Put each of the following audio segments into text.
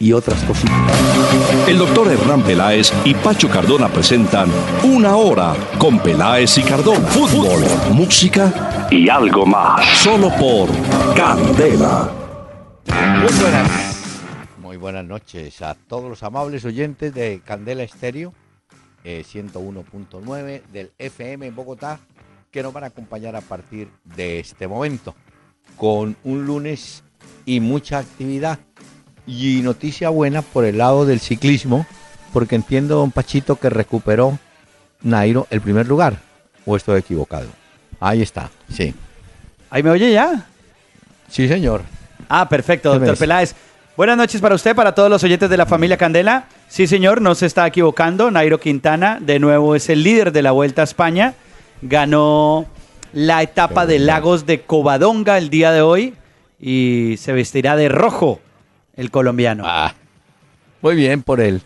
y otras cositas. El doctor Hernán Peláez y Pacho Cardona presentan Una Hora con Peláez y Cardona. Fútbol, música y algo más. Solo por Candela. Muy buenas. Muy buenas noches a todos los amables oyentes de Candela Estéreo, 101.9 eh, del FM en Bogotá, que nos van a acompañar a partir de este momento, con un lunes y mucha actividad y noticia buena por el lado del ciclismo, porque entiendo, don Pachito, que recuperó Nairo el primer lugar. ¿O estoy equivocado? Ahí está, sí. ¿Ahí me oye ya? Sí, señor. Ah, perfecto, doctor Peláez. Buenas noches para usted, para todos los oyentes de la familia Candela. Sí, señor, no se está equivocando. Nairo Quintana, de nuevo, es el líder de la Vuelta a España. Ganó la etapa de Lagos de Covadonga el día de hoy y se vestirá de rojo el colombiano. Ah, muy bien por él.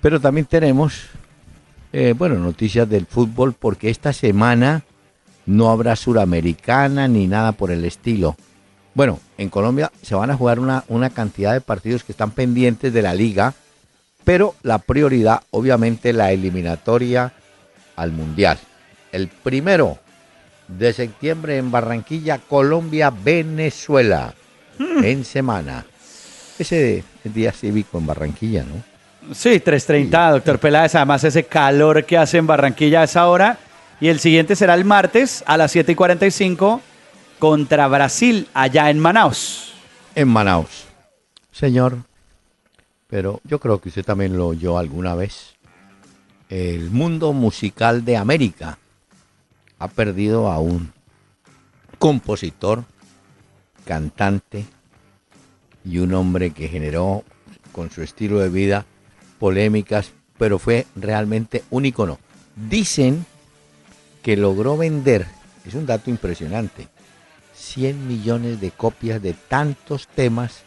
Pero también tenemos, eh, bueno, noticias del fútbol porque esta semana no habrá suramericana ni nada por el estilo. Bueno, en Colombia se van a jugar una, una cantidad de partidos que están pendientes de la liga, pero la prioridad, obviamente, la eliminatoria al Mundial. El primero de septiembre en Barranquilla, Colombia, Venezuela, hmm. en semana. Ese día cívico en Barranquilla, ¿no? Sí, 3.30, doctor Peláez. Además, ese calor que hace en Barranquilla a esa hora. Y el siguiente será el martes a las 7.45 contra Brasil, allá en Manaus. En Manaus. Señor, pero yo creo que usted también lo oyó alguna vez. El mundo musical de América ha perdido a un compositor, cantante, y un hombre que generó con su estilo de vida polémicas, pero fue realmente un icono. Dicen que logró vender, es un dato impresionante, 100 millones de copias de tantos temas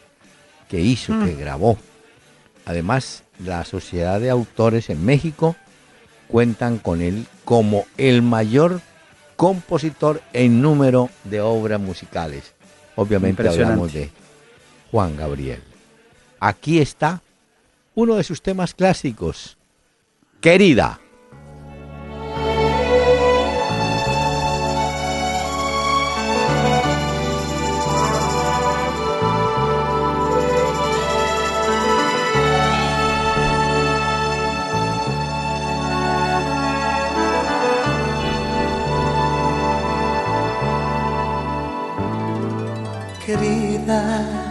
que hizo, que mm. grabó. Además, la Sociedad de Autores en México cuentan con él como el mayor compositor en número de obras musicales. Obviamente hablamos de Juan Gabriel. Aquí está uno de sus temas clásicos, Querida. Querida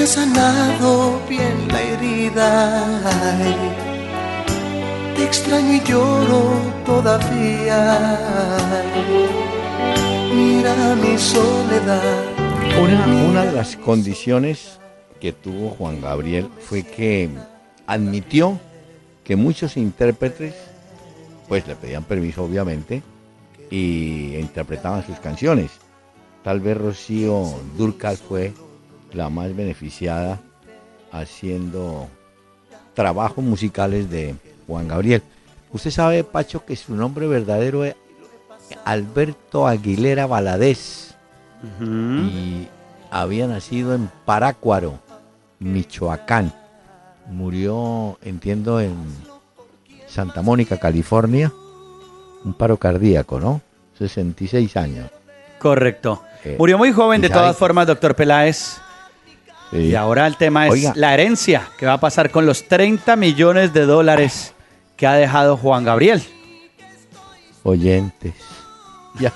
me ha sanado bien la herida. te extraño y lloro todavía. Mira mi soledad. Una, una de las condiciones que tuvo Juan Gabriel fue que admitió que muchos intérpretes pues le pedían permiso obviamente y interpretaban sus canciones. Tal vez Rocío Durcal fue la más beneficiada haciendo trabajos musicales de Juan Gabriel. Usted sabe, Pacho, que su nombre verdadero es Alberto Aguilera Valadez y había nacido en Parácuaro, Michoacán. Murió, entiendo, en Santa Mónica, California, un paro cardíaco, ¿no? 66 años. Correcto. Eh, Murió muy joven, de todas formas, doctor Peláez. Y ahora el tema es la herencia. ¿Qué va a pasar con los 30 millones de dólares que ha dejado Juan Gabriel? Oyentes. Ya.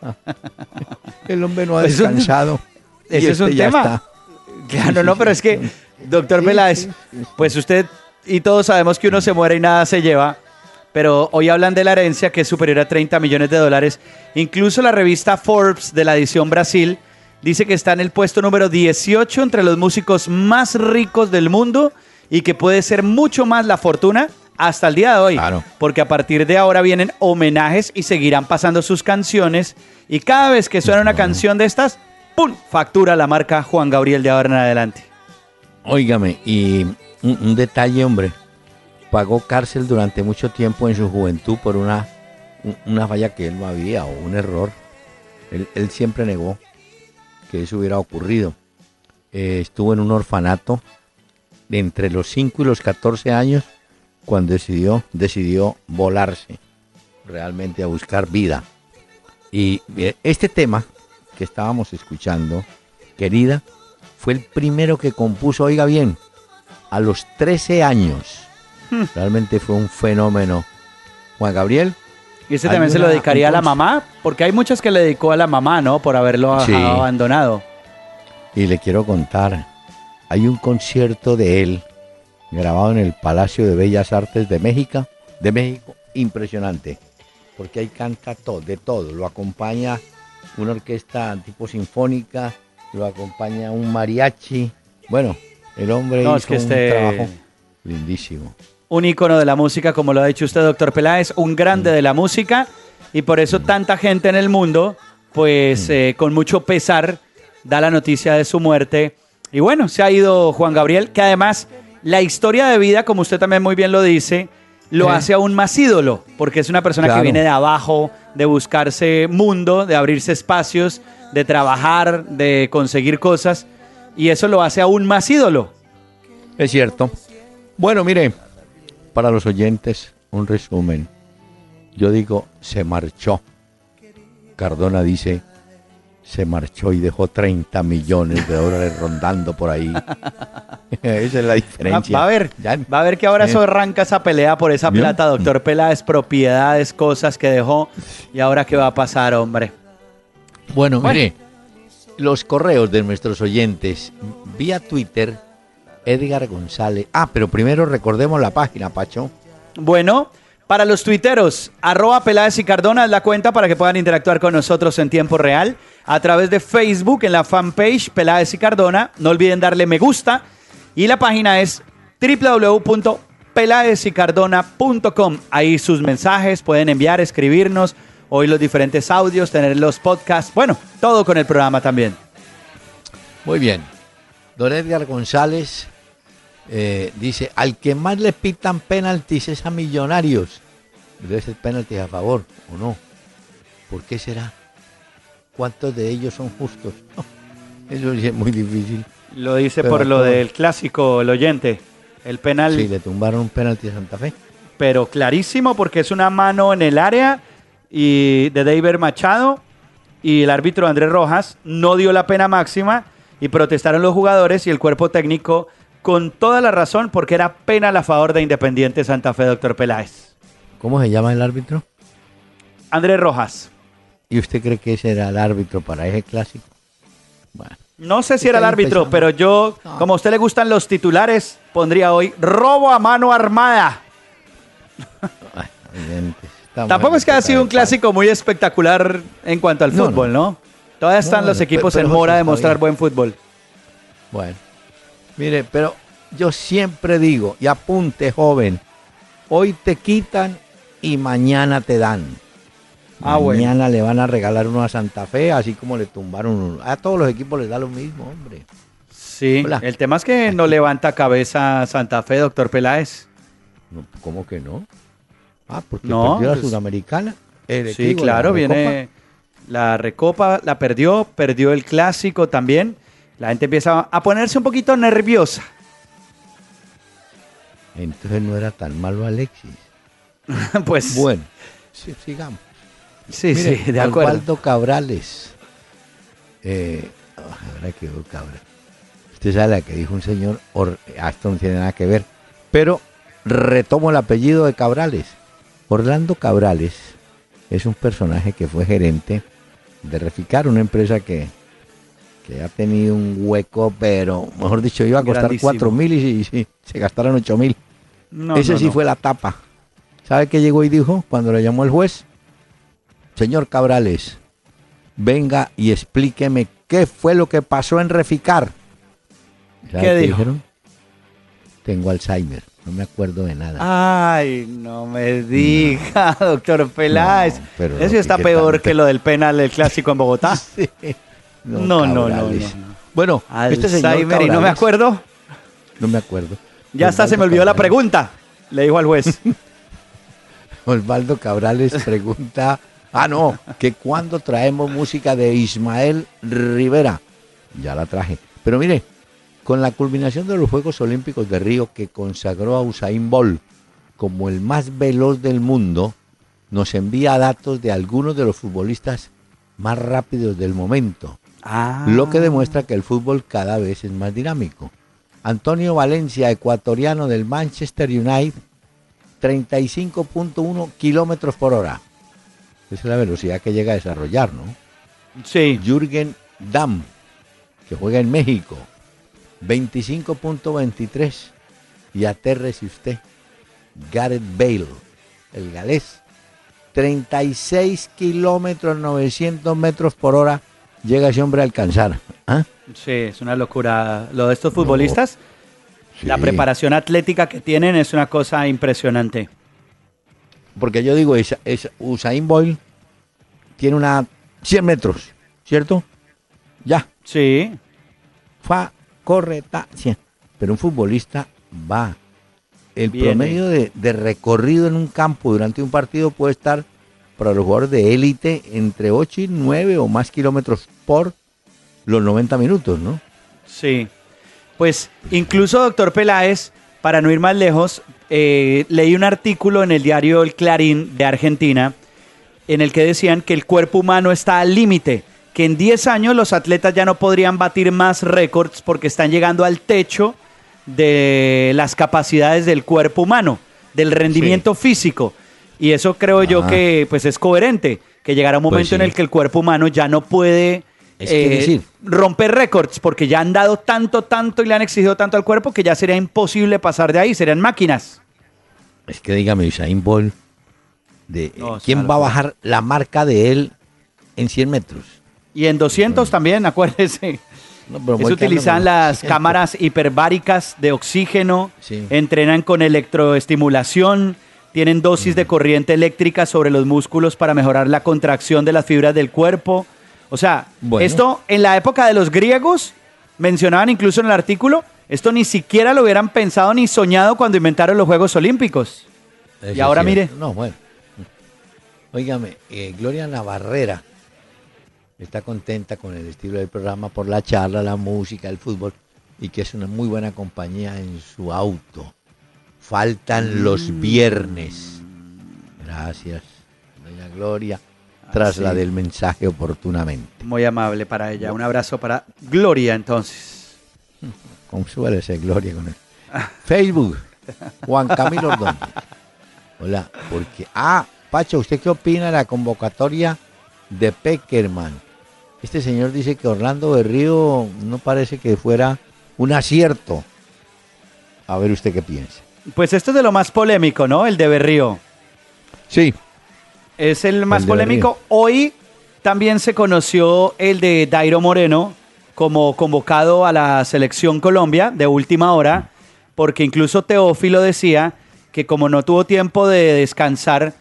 El hombre no ha descansado. Ese es un este tema. Claro, no, pero es que, doctor Peláez, pues usted y todos sabemos que uno se muere y nada se lleva, pero hoy hablan de la herencia que es superior a 30 millones de dólares. Incluso la revista Forbes de la edición Brasil dice que está en el puesto número 18 entre los músicos más ricos del mundo y que puede ser mucho más la fortuna hasta el día de hoy. Claro. Porque a partir de ahora vienen homenajes y seguirán pasando sus canciones. Y cada vez que suena una canción de estas, ¡pum! Factura la marca Juan Gabriel de ahora en adelante. Óigame, y un, detalle, hombre. Pagó cárcel durante mucho tiempo en su juventud por una, una falla que él no había o un error. Él, siempre negó que eso hubiera ocurrido. Eh, estuvo en un orfanato de entre los 5 y los 14 años cuando decidió, decidió volarse realmente a buscar vida. Y eh, este tema que estábamos escuchando, querida, fue el primero que compuso, oiga bien, a los 13 años. Hmm. Realmente fue un fenómeno. Juan Gabriel. ¿Y ese también se lo dedicaría a la mamá? Porque hay muchas que le dedicó a la mamá, ¿no? Por haberlo abandonado. Y le quiero contar, hay un concierto de él grabado en el Palacio de Bellas Artes de México, de México, impresionante, porque ahí canta todo, de todo, lo acompaña una orquesta tipo sinfónica, lo acompaña un mariachi, bueno, el hombre hizo que un este trabajo lindísimo. Un ícono de la música, como lo ha dicho usted, doctor Peláez, un grande mm. de la música, y por eso tanta gente en el mundo, pues mm. eh, con mucho pesar, da la noticia de su muerte. Y bueno, se ha ido Juan Gabriel, que además la historia de vida, como usted también muy bien lo dice, lo hace aún más ídolo, porque es una persona que viene de abajo, de buscarse mundo, de abrirse espacios, de trabajar, de conseguir cosas y eso lo hace aún más ídolo. Es cierto. Bueno, mire, para los oyentes, un resumen. Yo digo, se marchó. Cardona dice, se marchó y dejó 30 millones de dólares rondando por ahí. esa es la diferencia. Va, a ver, va a ver que ahora eso arranca esa pelea por esa plata, doctor Peláez, propiedades, cosas que dejó. ¿Y ahora qué va a pasar, hombre? Bueno, mire, los correos de nuestros oyentes vía Twitter, Edgar González. Ah, pero primero recordemos la página, Pacho. Bueno, para los tuiteros, arroba Peláez y Cardona es la cuenta para que puedan interactuar con nosotros en tiempo real a través de Facebook en la fanpage Peláez y Cardona. No olviden darle me gusta y la página es www.pelaezycardona.com. Ahí sus mensajes pueden enviar, escribirnos oír los diferentes audios, tener los podcasts, bueno, todo con el programa también. Muy bien. Don Edgar González eh, dice, al que más le pitan penaltis es a Millonarios. Debe ser penaltis a favor, ¿o no? ¿Por qué será? ¿Cuántos de ellos son justos? eso es muy difícil. Lo dice por lo del clásico, el oyente. El penal. Sí, le tumbaron un penalti a Santa Fe. Pero clarísimo porque es una mano en el área y de David Machado y el árbitro Andrés Rojas no dio la pena máxima y protestaron los jugadores y el cuerpo técnico con toda la razón porque era pena a favor de Independiente Santa Fe, doctor Peláez. ¿Cómo se llama el árbitro? Andrés Rojas. ¿Y usted cree que ese era el árbitro para ese clásico? Bueno. No sé si era el árbitro, pero yo, como a usted le gustan los titulares, pondría hoy robo a mano armada. Tampoco es que haya sido un clásico muy espectacular en cuanto al fútbol, ¿no? Todavía están los equipos en mora de mostrar buen fútbol. Bueno, mire, pero yo siempre digo, y apunte joven, hoy te quitan y mañana te dan. Ah, mañana le van a regalar uno a Santa Fe, así como le tumbaron uno. A todos los equipos les da lo mismo, hombre. Sí, el tema es que no levanta cabeza Santa Fe, doctor Peláez. ¿Cómo que no? Ah, porque perdió la pues, Sudamericana. sí, claro, viene la Recopa, la perdió, perdió el Clásico también. La gente empieza a ponerse un poquito nerviosa. Entonces no era tan malo Alexis. pues. Bueno, sigamos. Sí, sí, de acuerdo. Osvaldo Cabrales. Eh, ahora quedó Cabral. Usted sabe la que dijo un señor, esto no tiene nada que ver. Pero retomo el apellido de Cabrales. Orlando Cabrales es un personaje que fue gerente de Reficar, una empresa que, que ha tenido un hueco, pero mejor dicho, iba a costar cuatro mil y, se gastaron ocho mil. Ese sí fue la tapa. ¿Sabe qué llegó y dijo cuando le llamó el juez? Señor Cabrales, venga y explíqueme qué fue lo que pasó en Reficar. ¿Qué, dijeron? Tengo Alzheimer, no me acuerdo de nada. Ay, no me diga, doctor Peláez. Eso está peor que lo del penal del clásico en Bogotá. No, no, no, no, Bueno, este señor y no me acuerdo. No me acuerdo. Ya está, se me olvidó la pregunta. Le dijo al juez. Osvaldo Cabrales pregunta, ah no, que cuando traemos música de Ismael Rivera. Ya la traje. Pero mire, con la culminación de los Juegos Olímpicos de Río que consagró a Usain Bolt como el más veloz del mundo, nos envía datos de algunos de los futbolistas más rápidos del momento. Ah. Lo que demuestra que el fútbol cada vez es más dinámico. Antonio Valencia, ecuatoriano del Manchester United, 35.1 kilómetros por hora. Esa es la velocidad que llega a desarrollar, ¿no? Sí. Jürgen Damm, que juega en México, 25.23. Y atérrese usted, Gareth Bale, el galés, 36 kilómetros 900 metros por hora llega ese hombre a alcanzar. ¿ah? Sí, es una locura. Lo de estos futbolistas, la preparación atlética que tienen es una cosa impresionante. Porque yo digo, es, Usain Boyle tiene una 100 metros, ¿cierto? Ya. Sí. Fa, corre, ta, 100. Pero un futbolista va. El promedio de, de recorrido en un campo durante un partido puede estar para los jugadores de élite entre 8 y 9 o más kilómetros por los 90 minutos, ¿no? Sí. Pues incluso, doctor Peláez, para no ir más lejos, eh, leí un artículo en el diario El Clarín de Argentina en el que decían que el cuerpo humano está al límite, que en 10 años los atletas ya no podrían batir más récords porque están llegando al techo de las capacidades del cuerpo humano, del rendimiento físico. Y eso creo yo que pues es coherente, que llegará un pues momento en el que el cuerpo humano ya no puede eh, romper récords, porque ya han dado tanto, tanto y le han exigido tanto al cuerpo que ya sería imposible pasar de ahí, serían máquinas. Es que dígame, Usain Bolt, de, ¿quién va a bajar la marca de él en 100 metros? Y en 200 también, acuérdese. No, Se utilizan las cámaras hiperbáricas de oxígeno, entrenan con electroestimulación, tienen dosis de corriente eléctrica sobre los músculos para mejorar la contracción de las fibras del cuerpo. O sea, esto en la época de los griegos, mencionaban incluso en el artículo, esto ni siquiera lo hubieran pensado ni soñado cuando inventaron los Juegos Olímpicos. y ahora mire. No, bueno. Óigame, eh, Gloria Navarrera está contenta con el estilo del programa por la charla, la música, el fútbol y que es una muy buena compañía en su auto. Faltan los mm. viernes. Gracias, doña Gloria. Tras la del mensaje oportunamente. Muy amable para ella. Un abrazo para Gloria entonces. Consuélese, Gloria, con él. Facebook, Juan Camilo Ordóñez. Hola, porque. Ah, Pacho, ¿usted qué opina de la convocatoria de Peckerman? Este señor dice que Orlando de Río no parece que fuera un acierto. A ver usted qué piensa. Pues esto es de lo más polémico, ¿no? El de Berrío. Sí. Es el más polémico. Hoy también se conoció el de Dairo Moreno como convocado a la selección Colombia de última hora, porque incluso Teófilo decía que como no tuvo tiempo de descansar,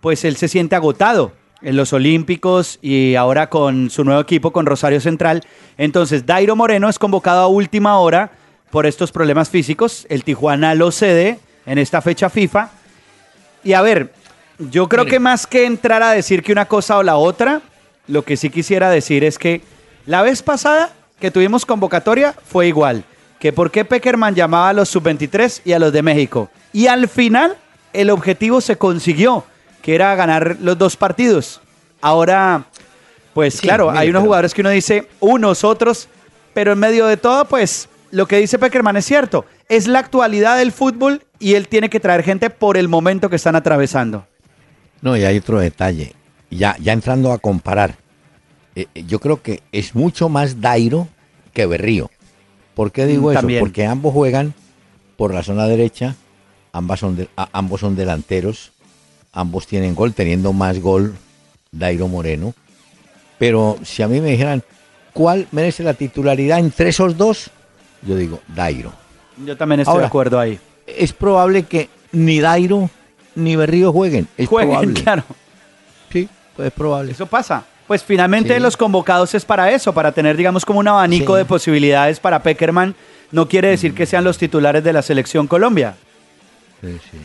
pues él se siente agotado en los Olímpicos y ahora con su nuevo equipo, con Rosario Central. Entonces, Dairo Moreno es convocado a última hora por estos problemas físicos. El Tijuana lo cede en esta fecha FIFA. Y a ver, yo creo que más que entrar a decir que una cosa o la otra, lo que sí quisiera decir es que la vez pasada que tuvimos convocatoria fue igual. Que por qué Peckerman llamaba a los sub-23 y a los de México. Y al final el objetivo se consiguió, que era ganar los dos partidos. Ahora, pues claro, hay unos jugadores que uno dice, unos, otros, pero en medio de todo, pues lo que dice Peckerman es cierto. Es la actualidad del fútbol y él tiene que traer gente por el momento que están atravesando. No, y hay otro detalle. Ya, ya entrando a comparar. eh, eh, yo creo que es mucho más Dairo que Berrío. ¿Por qué digo eso? Porque ambos juegan por la zona derecha, ambas son ambos son delanteros, ambos tienen gol, teniendo más gol Dairo Moreno. Pero si a mí me dijeran, ¿cuál merece la titularidad entre esos dos? Yo digo, Dairo. Yo también estoy de acuerdo ahí. Es probable que ni Dairo ni Berrío jueguen. Es jueguen, claro. Sí, pues es probable. Eso pasa. Pues finalmente los convocados es para eso, para tener, digamos, como un abanico de posibilidades para Peckerman. No quiere decir que sean los titulares de la selección Colombia. Sí, sí.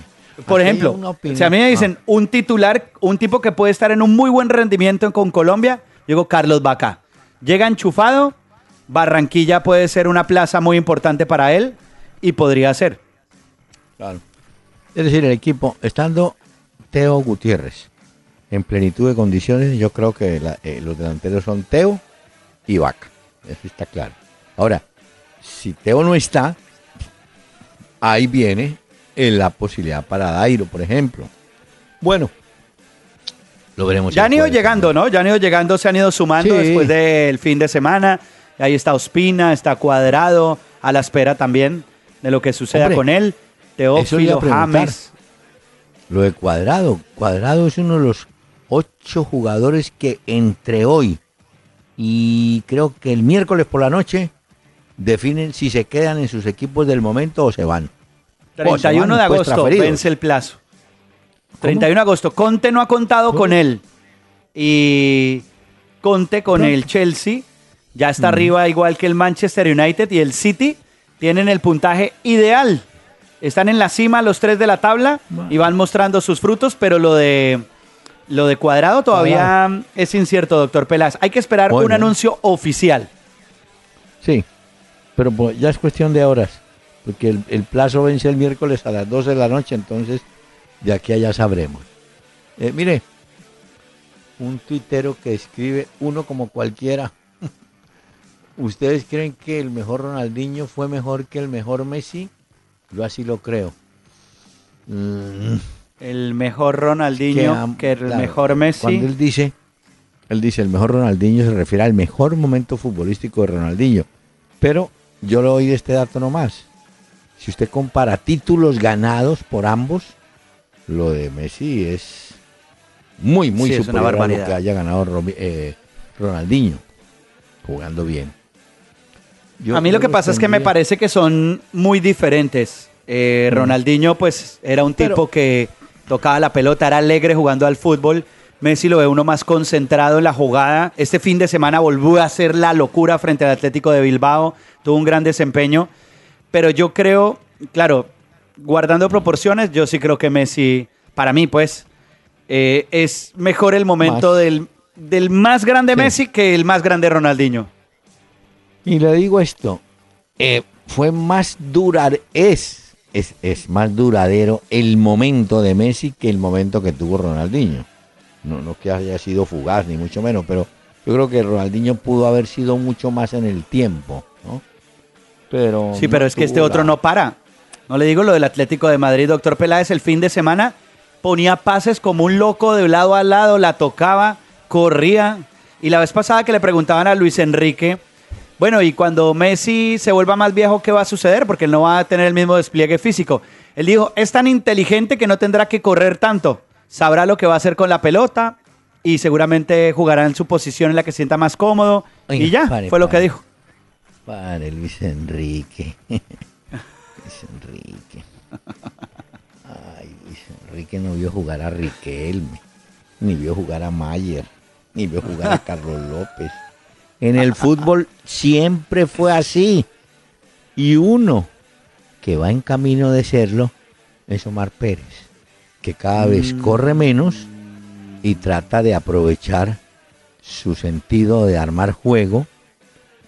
Por ejemplo, si a mí me dicen ah. un titular, un tipo que puede estar en un muy buen rendimiento con Colombia, digo Carlos Vaca. Llega enchufado, Barranquilla puede ser una plaza muy importante para él y podría ser. Claro. Es decir, el equipo, estando Teo Gutiérrez en plenitud de condiciones, yo creo que eh, los delanteros son Teo y Vaca. Eso está claro. Ahora, si Teo no está, ahí viene la posibilidad para Dairo, por ejemplo. Bueno, lo veremos. Ya han ido llegando, ¿no? Ya han ido llegando, se han ido sumando después del fin de semana. Ahí está Ospina, está Cuadrado, a la espera también de lo que suceda con él. Teófilo James. Lo de Cuadrado. Cuadrado es uno de los ocho jugadores que entre hoy y creo que el miércoles por la noche definen si se quedan en sus equipos del momento o se van. 31 de agosto vence el plazo. 31 de agosto. Conte no ha contado con él. Y Conte con el Chelsea. Ya está arriba igual que el Manchester United y el City. Tienen el puntaje ideal. Están en la cima los tres de la tabla y van mostrando sus frutos, pero lo de lo de cuadrado todavía es incierto, doctor Pelas. Hay que esperar un anuncio oficial. Sí, pero pues, ya es cuestión de horas porque el, plazo vence el miércoles a las 12 de la noche, entonces de aquí allá sabremos. Eh, mire, un tuitero que escribe uno como cualquiera. ¿Ustedes creen que el mejor Ronaldinho fue mejor que el mejor Messi? Yo así lo creo. Mm. El mejor Ronaldinho que, el mejor Messi. Cuando él dice, él dice el mejor Ronaldinho se refiere al mejor momento futbolístico de Ronaldinho. Pero yo lo oí de este dato nomás. Si usted compara títulos ganados por ambos, lo de Messi es muy, muy superior a lo que haya ganado eh, Ronaldinho, jugando bien. A mí lo que pasa es que me parece que son muy diferentes. Eh, mm. Ronaldinho, pues, era un tipo que tocaba la pelota, era alegre jugando al fútbol. Messi lo ve uno más concentrado en la jugada. Este fin de semana volvió a hacer la locura frente al Atlético de Bilbao. Tuvo un gran desempeño. Pero yo creo, claro, guardando proporciones, yo sí creo que Messi, para mí, pues, eh, es mejor el momento del, del, más grande Messi que el más grande Ronaldinho. Y le digo esto, eh, fue más durar, es, es, es, más duradero el momento de Messi que el momento que tuvo Ronaldinho. No, no que haya sido fugaz, ni mucho menos, pero yo creo que Ronaldinho pudo haber sido mucho más en el tiempo. Pero sí, pero es que este otro no para. No le digo lo del Atlético de Madrid, doctor Peláez, el fin de semana ponía pases como un loco de lado a lado, la tocaba, corría. Y la vez pasada que le preguntaban a Luis Enrique, bueno, y cuando Messi se vuelva más viejo, ¿qué va a suceder? Porque él no va a tener el mismo despliegue físico. Él dijo, es tan inteligente que no tendrá que correr tanto. Sabrá lo que va a hacer con la pelota y seguramente jugará en su posición en la que sienta más cómodo. y ya, fue lo que dijo. Para Luis Enrique. Luis Enrique. Ay, Luis Enrique no vio jugar a Riquelme, ni vio jugar a Mayer, ni vio jugar a Carlos López. En el fútbol siempre fue así. Y uno que va en camino de serlo es Omar Pérez, que cada vez mm. corre menos y trata de aprovechar su sentido de armar juego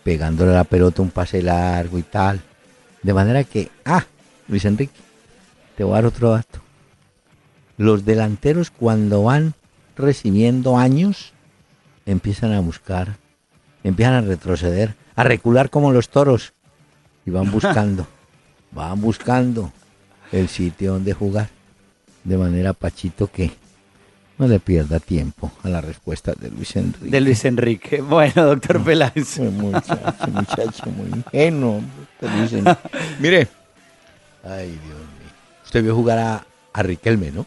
pegándole a la pelota un pase largo y tal. De manera que, ah, Luis Enrique, te voy a dar otro dato. Los delanteros cuando van recibiendo años, empiezan a buscar, empiezan a retroceder, a recular como los toros y van buscando, van buscando el sitio donde jugar. De manera, Pachito, que No le pierda tiempo a la respuesta de Luis Enrique. De Luis Enrique. Bueno, doctor Peláez. Muchacho, muchacho, muy ingenuo. Mire. Ay, Dios mío. Usted vio jugar a, a Riquelme, ¿no?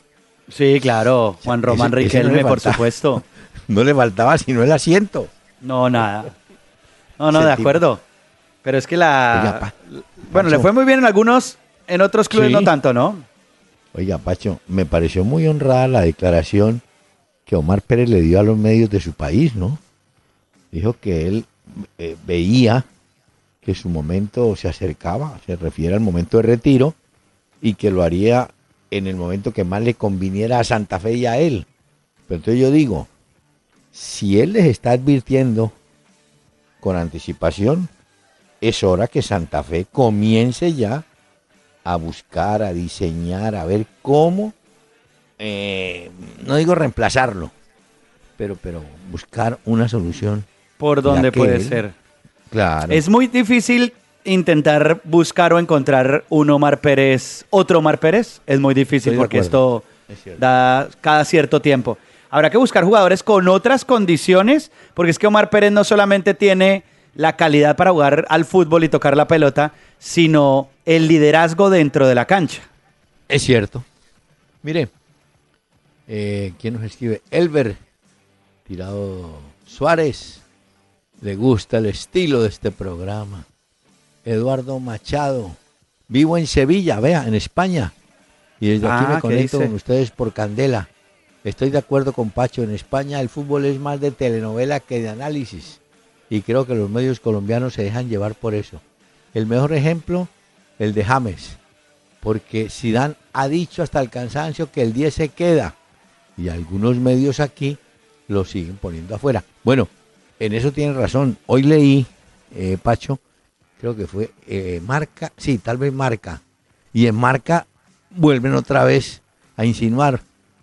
Sí, claro. Juan Román Riquelme, por supuesto. No le faltaba sino el asiento. No, nada. No, no, de acuerdo. Pero es que la... bueno, le fue muy bien en algunos, en otros clubes no tanto, ¿no? Oiga, Pacho, me pareció muy honrada la declaración que Omar Pérez le dio a los medios de su país, ¿no? Dijo que él eh, veía que su momento se acercaba, se refiere al momento de retiro, y que lo haría en el momento que más le conviniera a Santa Fe y a él. Pero entonces yo digo, si él les está advirtiendo con anticipación, es hora que Santa Fe comience ya a buscar, a diseñar, a ver cómo, eh, no digo reemplazarlo, pero, pero buscar una solución. ¿Por dónde puede ser? Claro. Es muy difícil intentar buscar o encontrar un Omar Pérez, otro Omar Pérez. Es muy difícil porque esto da cada cierto tiempo. Habrá que buscar jugadores con otras condiciones, porque es que Omar Pérez no solamente tiene la calidad para jugar al fútbol y tocar la pelota, sino el liderazgo dentro de la cancha. Es cierto. Mire, eh, ¿quién nos escribe? Elber, tirado Suárez. Le gusta el estilo de este programa. Eduardo Machado. Vivo en Sevilla, vea, en España. Y desde aquí me ah, conecto con ustedes por Candela. Estoy de acuerdo con Pacho. En España el fútbol es más de telenovela que de análisis y creo que los medios colombianos se dejan llevar por eso. El mejor ejemplo, el de James, porque Zidane ha dicho hasta el cansancio que el 10 se queda y algunos medios aquí lo siguen poniendo afuera. Bueno, en eso tienen razón. Hoy leí, eh, Pacho, creo que fue eh, Marca, sí, tal vez Marca, y en Marca vuelven otra vez a insinuar,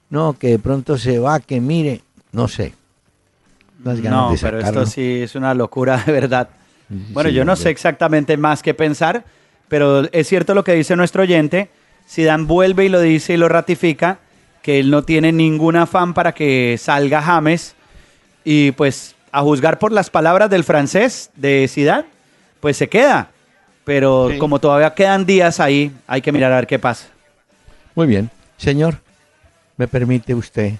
no, que de pronto se va, que mire, no sé no, pero esto sí es una locura de verdad. Bueno, yo no sé exactamente más qué pensar, pero es cierto lo que dice nuestro oyente. Si Dan vuelve y lo dice y lo ratifica, que él no tiene ningún afán para que salga James. Y pues a juzgar por las palabras del francés de Zidane, pues se queda. Pero como todavía quedan días ahí, hay que mirar a ver qué pasa. Muy bien. Señor, ¿me permite usted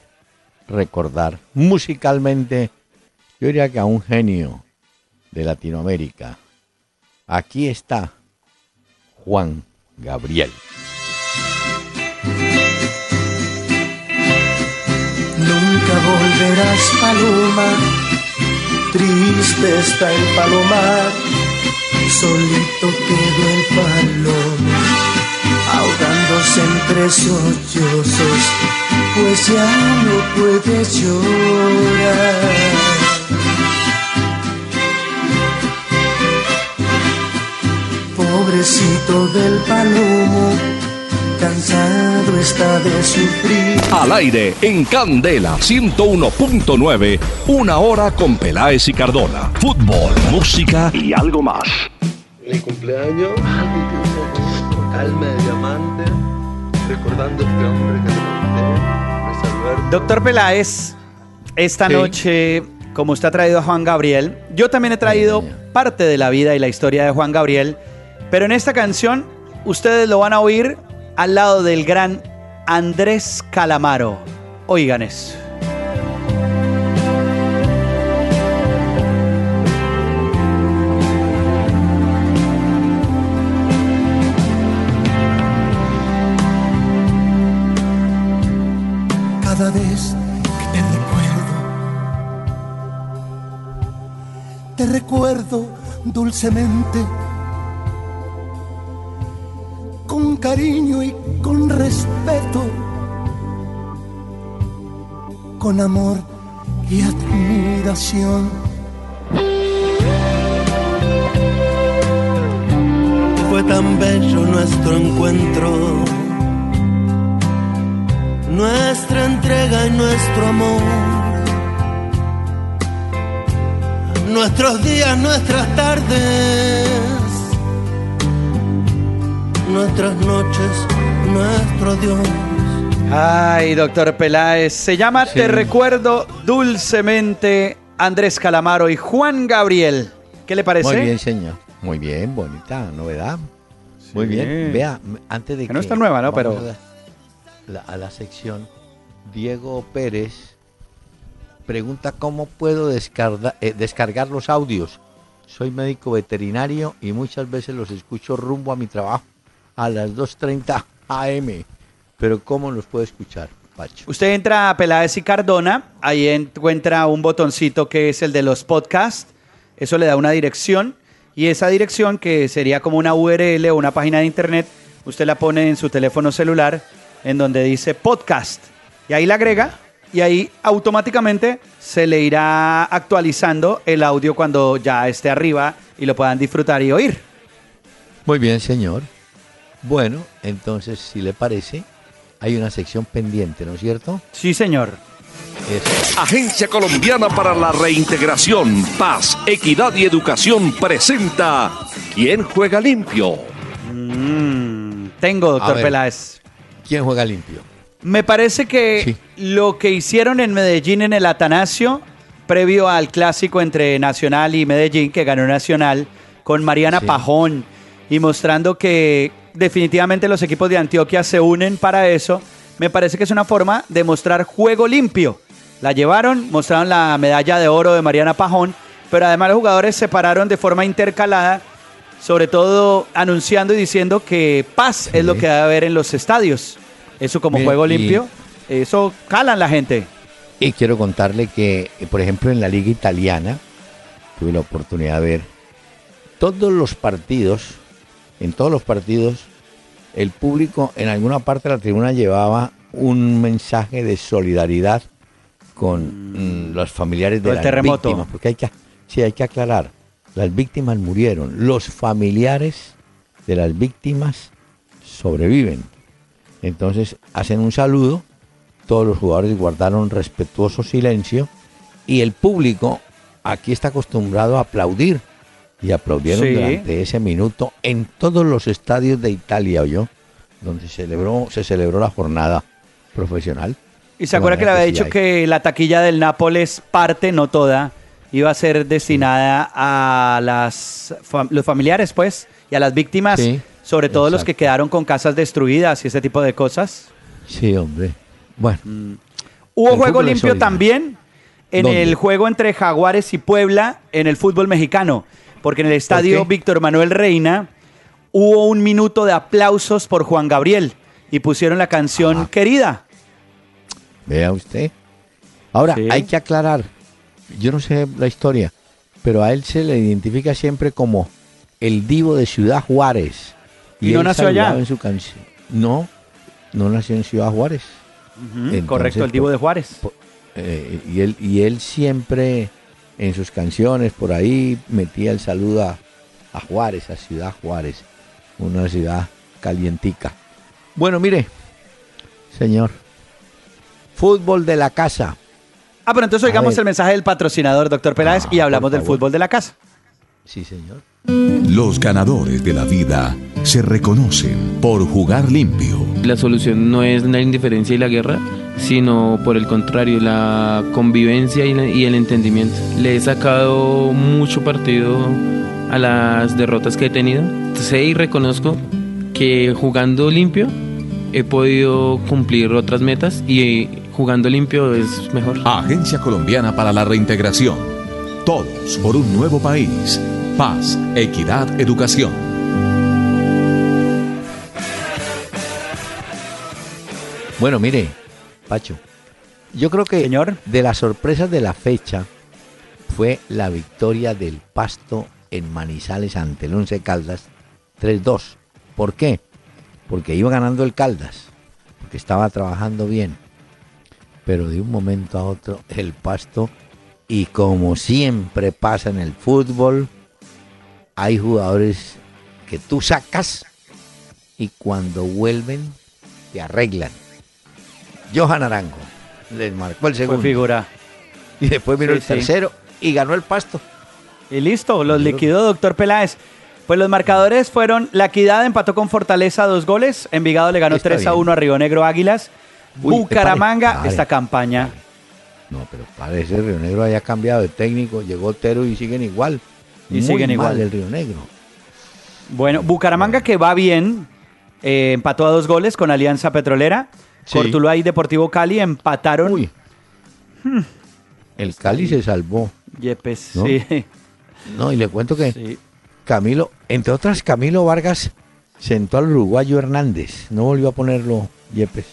recordar musicalmente yo diría que a un genio de Latinoamérica. Aquí está Juan Gabriel. Nunca volverás, paloma, triste está el palomar, solito quedó el paloma, entre sollozos, pues ya no puede llorar. pobrecito del palomo, cansado está de sufrir. Al aire, en Candela 101.9, una hora con Peláez y Cardona. Fútbol, música y algo más. Mi cumpleaños, calma de diamante, recordando este hombre que te Doctor Peláez, esta noche, como usted ha traído a Juan Gabriel, yo también he traído parte de la vida y la historia de Juan Gabriel pero en esta canción ustedes lo van a oír al lado del gran Andrés Calamaro. Oigan eso. Con cariño y con respeto, con amor y admiración. Fue tan bello nuestro encuentro, nuestra entrega y nuestro amor. Nuestros días, nuestras tardes nuestras noches, nuestro Dios. Ay, doctor Peláez, se llama Te recuerdo dulcemente Andrés Calamaro y Juan Gabriel. ¿Qué le parece? Muy bien, señor. Muy bien, bonita novedad. Muy bien. Vea, antes de que. no está nueva, ¿no? Pero. A la, sección, Diego Pérez pregunta cómo puedo eh, descargar los audios. Soy médico veterinario y muchas veces los escucho rumbo a mi trabajo a las 2.30 am. Pero ¿cómo los puedo escuchar, Pacho? Usted entra a Peláez y Cardona, ahí encuentra un botoncito que es el de los podcasts. Eso le da una dirección y esa dirección, que sería como una URL o una página de internet, usted la pone en su teléfono celular en donde dice podcast. Y ahí la agrega y ahí automáticamente se le irá actualizando el audio cuando ya esté arriba y lo puedan disfrutar y oír. Muy bien, señor. Bueno, entonces, si le parece, hay una sección pendiente, ¿no es cierto? Sí, señor. Agencia Colombiana para la Reintegración, Paz, Equidad y Educación presenta ¿Quién juega limpio? Mm, tengo, doctor Peláez. ¿Quién juega limpio? Me parece que lo que hicieron en Medellín en el Atanasio, previo al clásico entre Nacional y Medellín, que ganó Nacional, con Mariana Pajón, y mostrando que definitivamente los equipos de Antioquia se unen para eso, me parece que es una forma de mostrar juego limpio. La llevaron, mostraron la medalla de oro de Mariana Pajón, pero además los jugadores se pararon de forma intercalada, sobre todo anunciando y diciendo que paz es lo que debe haber en los estadios. Eso como juego limpio, eso calan la gente. Y quiero contarle que, por ejemplo, en la liga italiana, tuve la oportunidad de ver todos los partidos, en todos los partidos, el público en alguna parte de la tribuna llevaba un mensaje de solidaridad con mm, los familiares de las terremoto. víctimas, porque hay que, sí, hay que aclarar, las víctimas murieron, los familiares de las víctimas sobreviven. Entonces hacen un saludo, todos los jugadores guardaron respetuoso silencio. Y el público aquí está acostumbrado a aplaudir. Y aplaudieron durante ese minuto en todos los estadios de Italia, yo, donde celebró, se celebró la jornada profesional. Y se acuerda que le había dicho que la taquilla del Nápoles, parte, no toda, iba a ser destinada a las los familiares, pues, y a las víctimas, sobre todo los que quedaron con casas destruidas y ese tipo de cosas. Sí, hombre. Bueno. Mm. Hubo juego limpio también en el juego entre Jaguares y Puebla en el fútbol mexicano, porque en el estadio Víctor Manuel Reina hubo un minuto de aplausos por Juan Gabriel y pusieron la canción Querida Vea usted. Ahora, hay que aclarar, yo no sé la historia, pero a él se le identifica siempre como el divo de Ciudad Juárez. ¿Y, no nació allá? En su canción. No, no nació en Ciudad Juárez. correcto, el divo de Juárez. Eh, y, él, y él siempre en sus canciones por ahí metía el saludo a, a Juárez, a Ciudad Juárez, una ciudad calientica. Bueno, mire, señor, Fútbol de la casa. Ah, pero entonces oigamos el mensaje del patrocinador, doctor Peláez, y ah, hablamos del fútbol de la casa. Sí, señor. Los ganadores de la vida se reconocen por jugar limpio. La solución no es la indiferencia y la guerra, sino por el contrario, la convivencia y, el entendimiento. Le he sacado mucho partido a las derrotas que he tenido. Sé y reconozco que jugando limpio he podido cumplir otras metas y jugando limpio es mejor. Agencia Colombiana para la Reintegración. Todos por un nuevo país. Paz, equidad, educación. Bueno, mire, Pacho, yo creo que Señor. de las sorpresas de la fecha fue la victoria del Pasto en Manizales ante el Once Caldas 3-2. ¿Por qué? Porque iba ganando el Caldas, porque estaba trabajando bien pero de un momento a otro el pasto y como siempre pasa en el fútbol, hay jugadores que tú sacas y cuando vuelven te arreglan. Johan Arango les marcó el segundo. figura. Y después vino el tercero y ganó el pasto. Y listo, los liquidó doctor Peláez. Pues los marcadores fueron La Equidad empató con Fortaleza dos goles, Envigado le ganó 3 a 1 a Río Negro Águilas. Bucaramanga, esta campaña. No, pero parece Río Negro haya cambiado de técnico, llegó Tero y siguen igual. Y siguen igual el Río Negro. Bueno, Bucaramanga que va bien, eh, empató a dos goles con Alianza Petrolera. Sí. y Deportivo Cali empataron. Uy. Hmm. El Cali se salvó. Yepes, ¿no? sí. No, y le cuento que Camilo, entre otras, Camilo Vargas sentó al uruguayo Hernández. No volvió a ponerlo Yepes.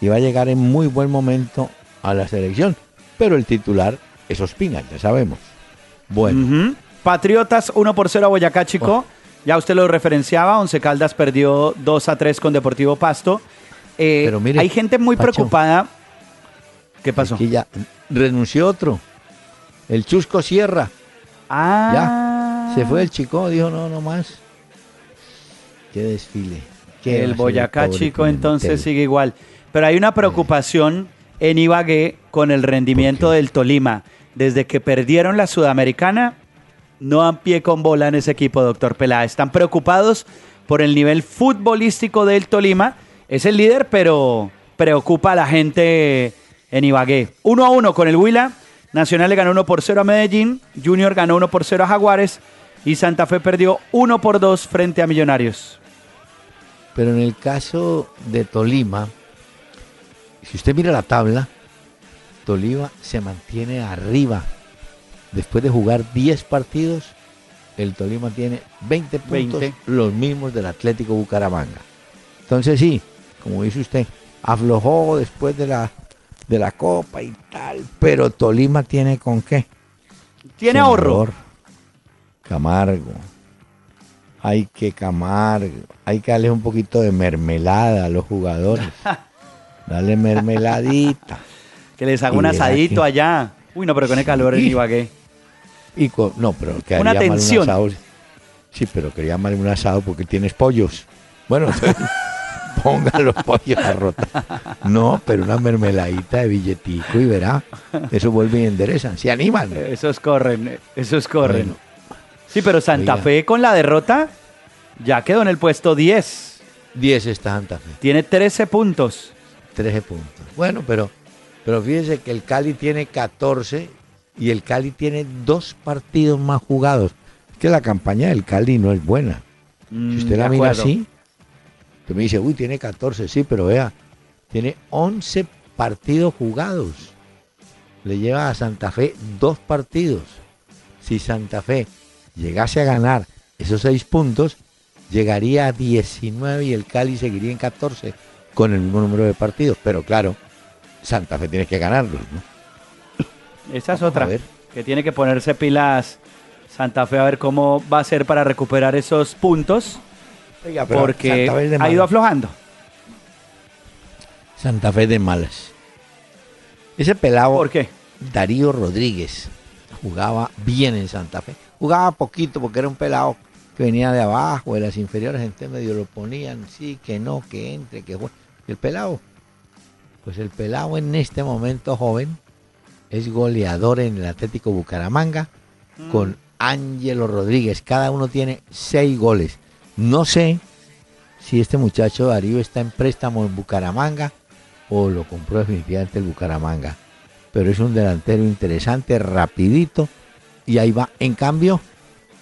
Y va a llegar en muy buen momento a la selección. Pero el titular es Ospina, ya sabemos. Bueno. Patriotas 1 por 0 a Boyacá, Chico. Oh. Ya usted lo referenciaba, Once Caldas perdió 2 a 3 con Deportivo Pasto. Eh, Pero mire, hay gente muy preocupada. ¿Qué pasó? Aquí ya renunció otro. El Chusco Sierra. Ah. Ya. Se fue el chico, dijo no, no más. Qué desfile. el Boyacá Chico entonces sigue igual. Pero hay una preocupación en Ibagué con el rendimiento del Tolima. Desde que perdieron la Sudamericana, no han pie con bola en ese equipo, doctor Peláez. Están preocupados por el nivel futbolístico del Tolima. Es el líder, pero preocupa a la gente en Ibagué. 1 a 1 con el Huila. Nacional le ganó 1 por 0 a Medellín. Junior ganó 1 por 0 a Jaguares. Y Santa Fe perdió 1 por 2 frente a Millonarios. Pero en el caso de Tolima, si usted mira la tabla, Tolima se mantiene arriba. Después de jugar 10 partidos, el Tolima tiene 20 puntos, los mismos del Atlético Bucaramanga. Entonces sí, como dice usted, aflojó después de la, de la Copa y tal, pero Tolima tiene con qué. Tiene ahorro. Camargo. Hay que Camargo. Hay que darle un poquito de mermelada a los jugadores. Dale mermeladita. que les haga un asadito allá. Uy, no, pero con el calor en Ibagué. Y con, no, pero quería Una tensión. Un asado. Sí, pero quería mal un asado porque tienes pollos. Bueno, ponga los pollos a rota. No, pero una mermeladita de billetico y verá. Eso vuelve y enderezan. Se animan. Esos corren, esos corren. sí, pero Santa Fe con la derrota ya quedó en el puesto 10. 10 está Santa Fe. Tiene 13 puntos. 13 puntos. Bueno, pero, pero fíjese que el Cali tiene 14 y el Cali tiene dos partidos más jugados. Es que la campaña del Cali no es buena. si mm, usted la mira así, usted me dice, uy, tiene 14, sí, pero vea, tiene 11 partidos jugados. Le lleva a Santa Fe dos partidos. Si Santa Fe llegase a ganar esos seis puntos, llegaría a 19 y el Cali seguiría en 14 con el mismo número de partidos. Pero claro, Santa Fe tiene que ganarlos, ¿no? Esa es otra. Que tiene que ponerse pilas Santa Fe a ver cómo va a ser para recuperar esos puntos. porque ha ido aflojando. Santa Fe de malas. Ese pelado. ¿Por qué? Darío Rodríguez jugaba bien en Santa Fe. Jugaba poquito porque era un pelado que venía de abajo, de las inferiores, gente medio lo ponían, sí, que no, que entre, que juegue. El pelado, pues el pelado en este momento joven es goleador en el Atlético Bucaramanga mm. con Ángelo Rodríguez. Cada uno tiene seis goles. No sé si este muchacho Darío está en préstamo en Bucaramanga o lo compró definitivamente el Bucaramanga. Pero es un delantero interesante, rapidito. Y ahí va. En cambio,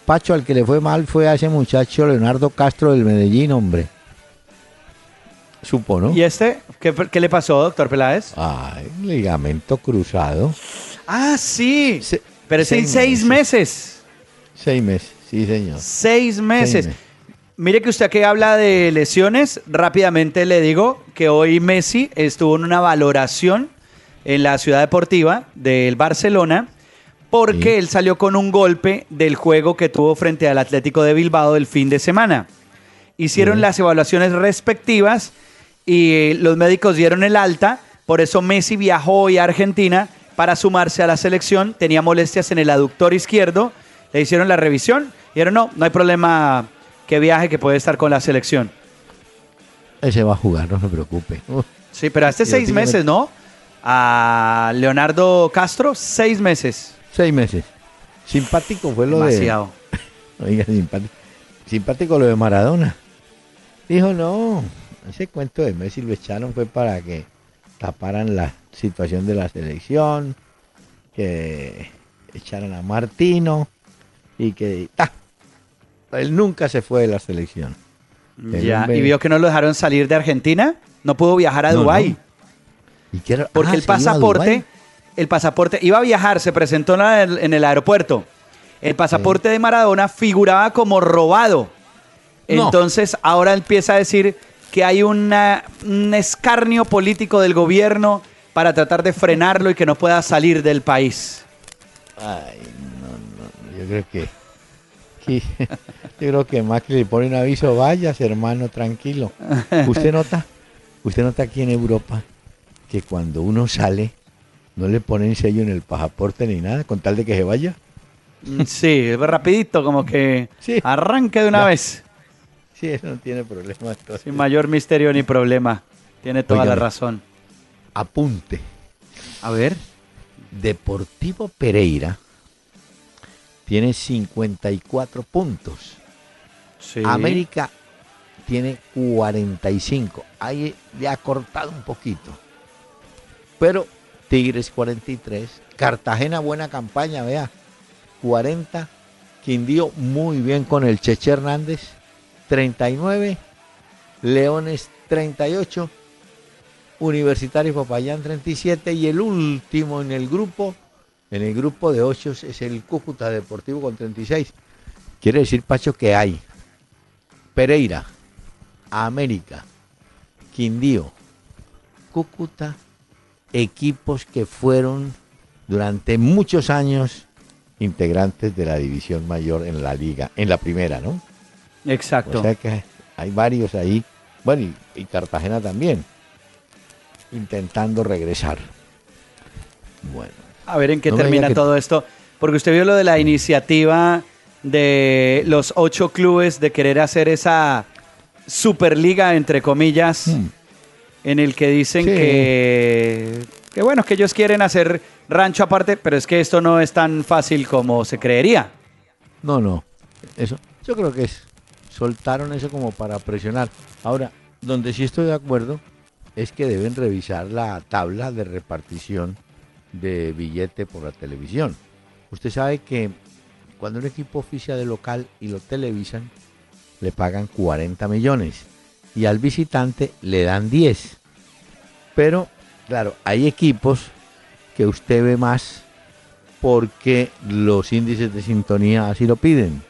Pacho al que le fue mal fue a ese muchacho Leonardo Castro del Medellín, hombre. Supo, ¿no? ¿Y este? ¿Qué, le pasó, doctor Peláez? Ay, ligamento cruzado. Ah, sí. Pero es en seis meses. Seis meses, sí, señor. Seis meses. Mire que usted que habla de lesiones, rápidamente le digo que hoy Messi estuvo en una valoración en la ciudad deportiva del Barcelona porque él salió con un golpe del juego que tuvo frente al Atlético de Bilbao el fin de semana. Hicieron las evaluaciones respectivas y los médicos dieron el alta, por eso Messi viajó hoy a Argentina para sumarse a la selección, tenía molestias en el aductor izquierdo, le hicieron la revisión y dijeron, no, no hay problema que viaje, que puede estar con la selección. Ese va a jugar, no se preocupe. sí, pero hace seis meses, ¿no? A Leonardo Castro, seis meses. Seis meses. Simpático fue lo Demasiado. de... Oiga, simpático. Simpático lo de Maradona. Dijo, no, ese cuento de Messi lo echaron fue para que taparan la situación de la selección, que echaran a Martino y que ta, él nunca se fue de la selección. Ya, y vio que no lo dejaron salir de Argentina, no pudo viajar a Dubái. Porque ah, el pasaporte, el pasaporte iba a viajar, se presentó en el, aeropuerto. El pasaporte de Maradona figuraba como robado. Entonces ahora empieza a decir que hay una, un escarnio político del gobierno para tratar de frenarlo y que no pueda salir del país. Ay, no, no, yo creo que, yo creo que Macri le pone un aviso, vayas hermano, tranquilo. Usted nota, usted nota aquí en Europa que cuando uno sale no le ponen sello en el pasaporte ni nada, con tal de que se vaya. Mm, sí, rapidito, como que arranque de una vez. Sí, no tiene problema. Sin mayor misterio ni problema. Tiene toda la razón. Apunte. A ver. Deportivo Pereira tiene 54 puntos. Sí. América tiene 45. Ahí le ha cortado un poquito. Pero Tigres 43. Cartagena buena campaña, vea. 40. Quindío muy bien con el Cheche Hernández. 39. Leones 38. Universitario Popayán 37 y el último en el grupo, en el grupo de 8 es el Cúcuta Deportivo con 36. Quiere decir, Pacho, que hay Pereira, América, Quindío, Cúcuta, equipos que fueron durante muchos años integrantes de la división mayor en la liga, en la primera, ¿no? Exacto. O sea que hay varios ahí, bueno, y Cartagena también intentando regresar. Bueno. A ver en qué termina todo esto. Porque usted vio lo de la iniciativa de los ocho clubes de querer hacer esa superliga, entre comillas, hmm. en el que dicen que, que, bueno, que ellos quieren hacer rancho aparte, pero es que esto no es tan fácil como se creería. No, no. Eso, yo creo que es, soltaron eso como para presionar. Ahora, donde sí estoy de acuerdo es que deben revisar la tabla de repartición de billete por la televisión. Usted sabe que cuando un equipo oficia de local y lo televisan, le pagan 40 millones y al visitante le dan 10. Pero, claro, hay equipos que usted ve más porque los índices de sintonía así lo piden.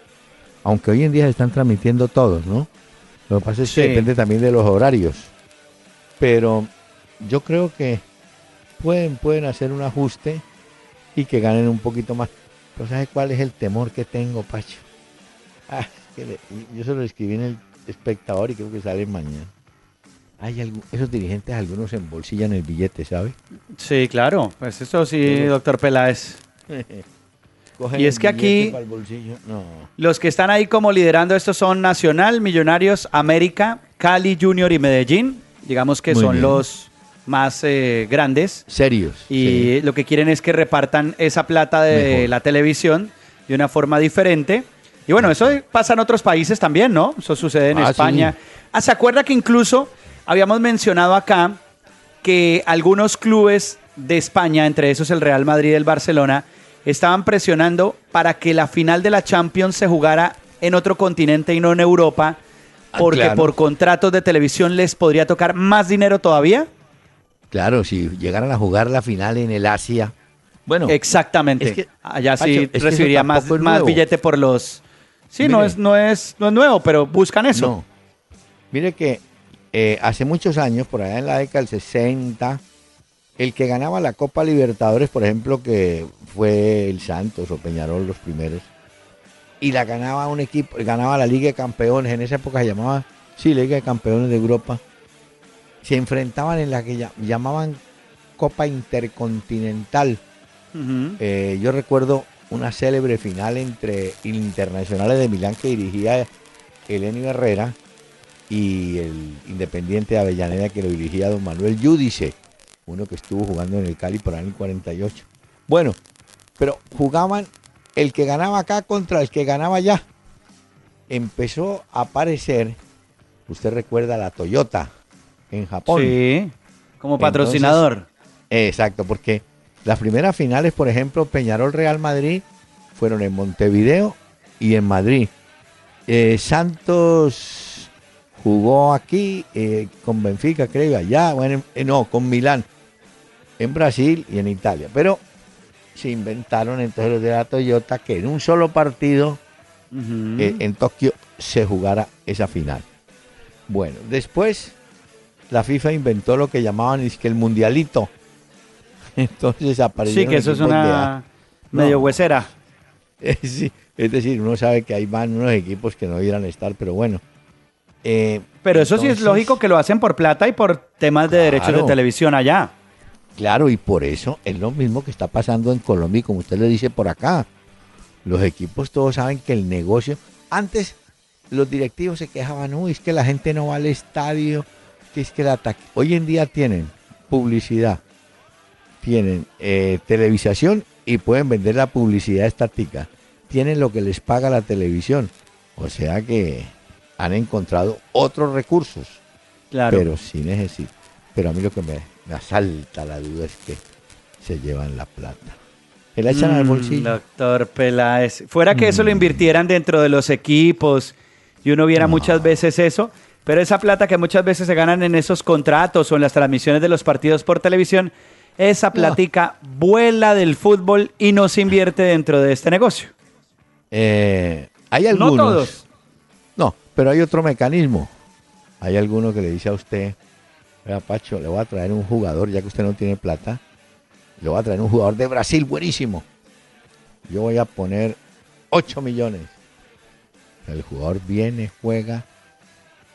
Aunque hoy en día se están transmitiendo todos, ¿no? Lo que pasa es que depende también de los horarios pero yo creo que pueden, pueden hacer un ajuste y que ganen un poquito más. Pero ¿sabes cuál es el temor que tengo, Pacho? Ah, yo se lo escribí en el espectador y creo que sale mañana. Hay esos dirigentes, algunos embolsillan el billete, ¿sabe? Sí, claro. Pues eso sí, doctor Peláez. y es que aquí los que están ahí como liderando esto son Nacional, Millonarios, América, Cali Junior y Medellín digamos que son los más eh, grandes. Serios. Y lo que quieren es que repartan esa plata de la televisión de una forma diferente. Y bueno, eso pasa en otros países también, ¿no? Eso sucede en ah, España. Ah, ¿se acuerda que incluso habíamos mencionado acá que algunos clubes de España, entre esos el Real Madrid y el Barcelona, estaban presionando para que la final de la Champions se jugara en otro continente y no en Europa Ah, porque por contratos de televisión les podría tocar más dinero todavía. Claro, si llegaran a jugar la final en el Asia. Bueno, exactamente. Allá sí recibiría más, más billete por los. Sí, no, es, no, es, no es nuevo, pero buscan eso. No. Mire que eh, hace muchos años, por allá en la década del 60, el que ganaba la Copa Libertadores, por ejemplo, que fue el Santos o Peñarol los primeros, y la ganaba un equipo, ganaba la Liga de Campeones, en esa época se llamaba, sí, Liga de Campeones de Europa, se enfrentaban en la que llamaban Copa Intercontinental. Eh, yo recuerdo una célebre final entre Internacionales de Milán que dirigía Elenio Herrera y el Independiente de Avellaneda que lo dirigía don Manuel Yudice, uno que estuvo jugando en el Cali por año 48. Bueno, pero jugaban el que ganaba acá contra el que ganaba allá. Empezó a aparecer, usted recuerda la Toyota en Japón. Sí. Como patrocinador. exacto, porque las primeras finales, por ejemplo, Peñarol Real Madrid, fueron en Montevideo y en Madrid. Eh, Santos jugó aquí eh, con Benfica, creo, allá, bueno, eh, no, con Milán, en Brasil y en Italia. Pero se inventaron entonces los de la Toyota que en un solo partido en Tokio se jugara esa final. Bueno, después la FIFA inventó lo que llamaban es que el mundialito. Entonces apareció. Sí, que eso es una medio huesera. sí, es decir, uno sabe que hay van unos equipos que no debieran estar, pero bueno. Eh, pero eso sí es lógico que lo hacen por plata y por temas de derechos de televisión allá. Claro, y por eso es lo mismo que está pasando en Colombia, como usted le dice por acá. Los equipos todos saben que el negocio. Antes los directivos se quejaban, uy, es que la gente no va al estadio, que es que el ataque. Hoy en día tienen publicidad, tienen eh, televisación y pueden vender la publicidad estática. Tienen lo que les paga la televisión. O sea que han encontrado otros recursos. Claro. Pero sí necesito. Pero a mí lo que me, asalta la duda es que se llevan la plata. ¿Se la echan al mm, bolsillo? Doctor Peláez. Fuera que eso lo mm. invirtieran dentro de los equipos y uno viera muchas veces eso, pero esa plata que muchas veces se ganan en esos contratos o en las transmisiones de los partidos por televisión, esa platica vuela del fútbol y no se invierte dentro de este negocio. Eh, hay algunos. No todos. No, pero hay otro mecanismo. Hay alguno que le dice a usted, Pacho, le voy a traer un jugador, ya que usted no tiene plata, le voy a traer un jugador de Brasil buenísimo. Yo voy a poner 8 millones. El jugador viene, juega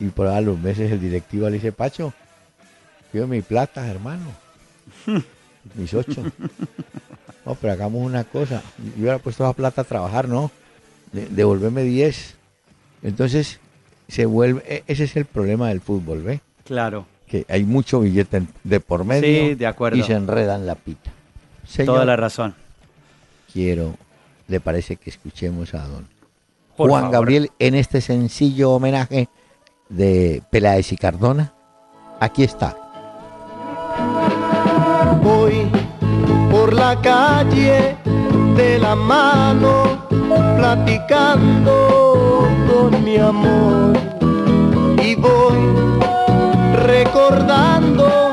y por a los meses el directivo le dice, Pacho, quiero mi plata, hermano. Mis ocho. No, pero hagamos una cosa. Yo hubiera puesto esa plata a trabajar, ¿no? devolverme 10. Entonces, se vuelve, e, ese es el problema del fútbol, ¿ve? Claro. Que hay mucho billete de por medio de acuerdo. y se enredan la pita. Toda la razón. Quiero, ¿le parece que escuchemos a don Juan Gabriel en este sencillo homenaje de Peláez y Cardona. Aquí está. Voy por la calle de la mano platicando con mi amor recordando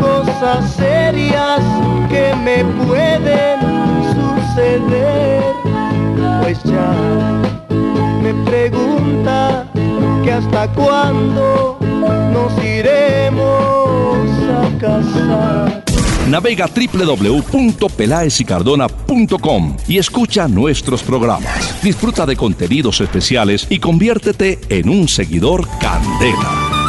cosas serias que me pueden suceder pues ya me pregunta que hasta cuándo nos iremos a casar. Navega www.pelaesicardona.com y escucha nuestros programas. Disfruta de contenidos especiales y conviértete en un seguidor Candela.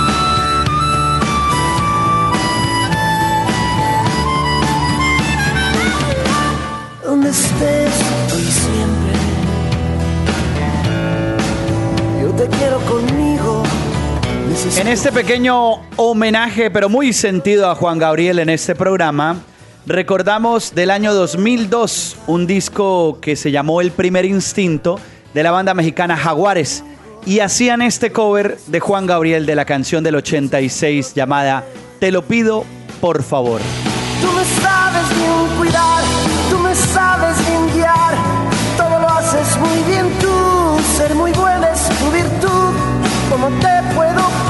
En este pequeño homenaje, pero muy sentido a Juan Gabriel en este programa, recordamos del año 2002 un disco que se llamó El primer instinto de la banda mexicana Jaguares y hacían este cover de Juan Gabriel de la canción del 86 llamada Te lo pido por favor. Tú me sabes bien cuidar, tú me sabes bien guiar, todo lo haces muy bien tú, ser muy buena es tu virtud, ¿cómo te puedo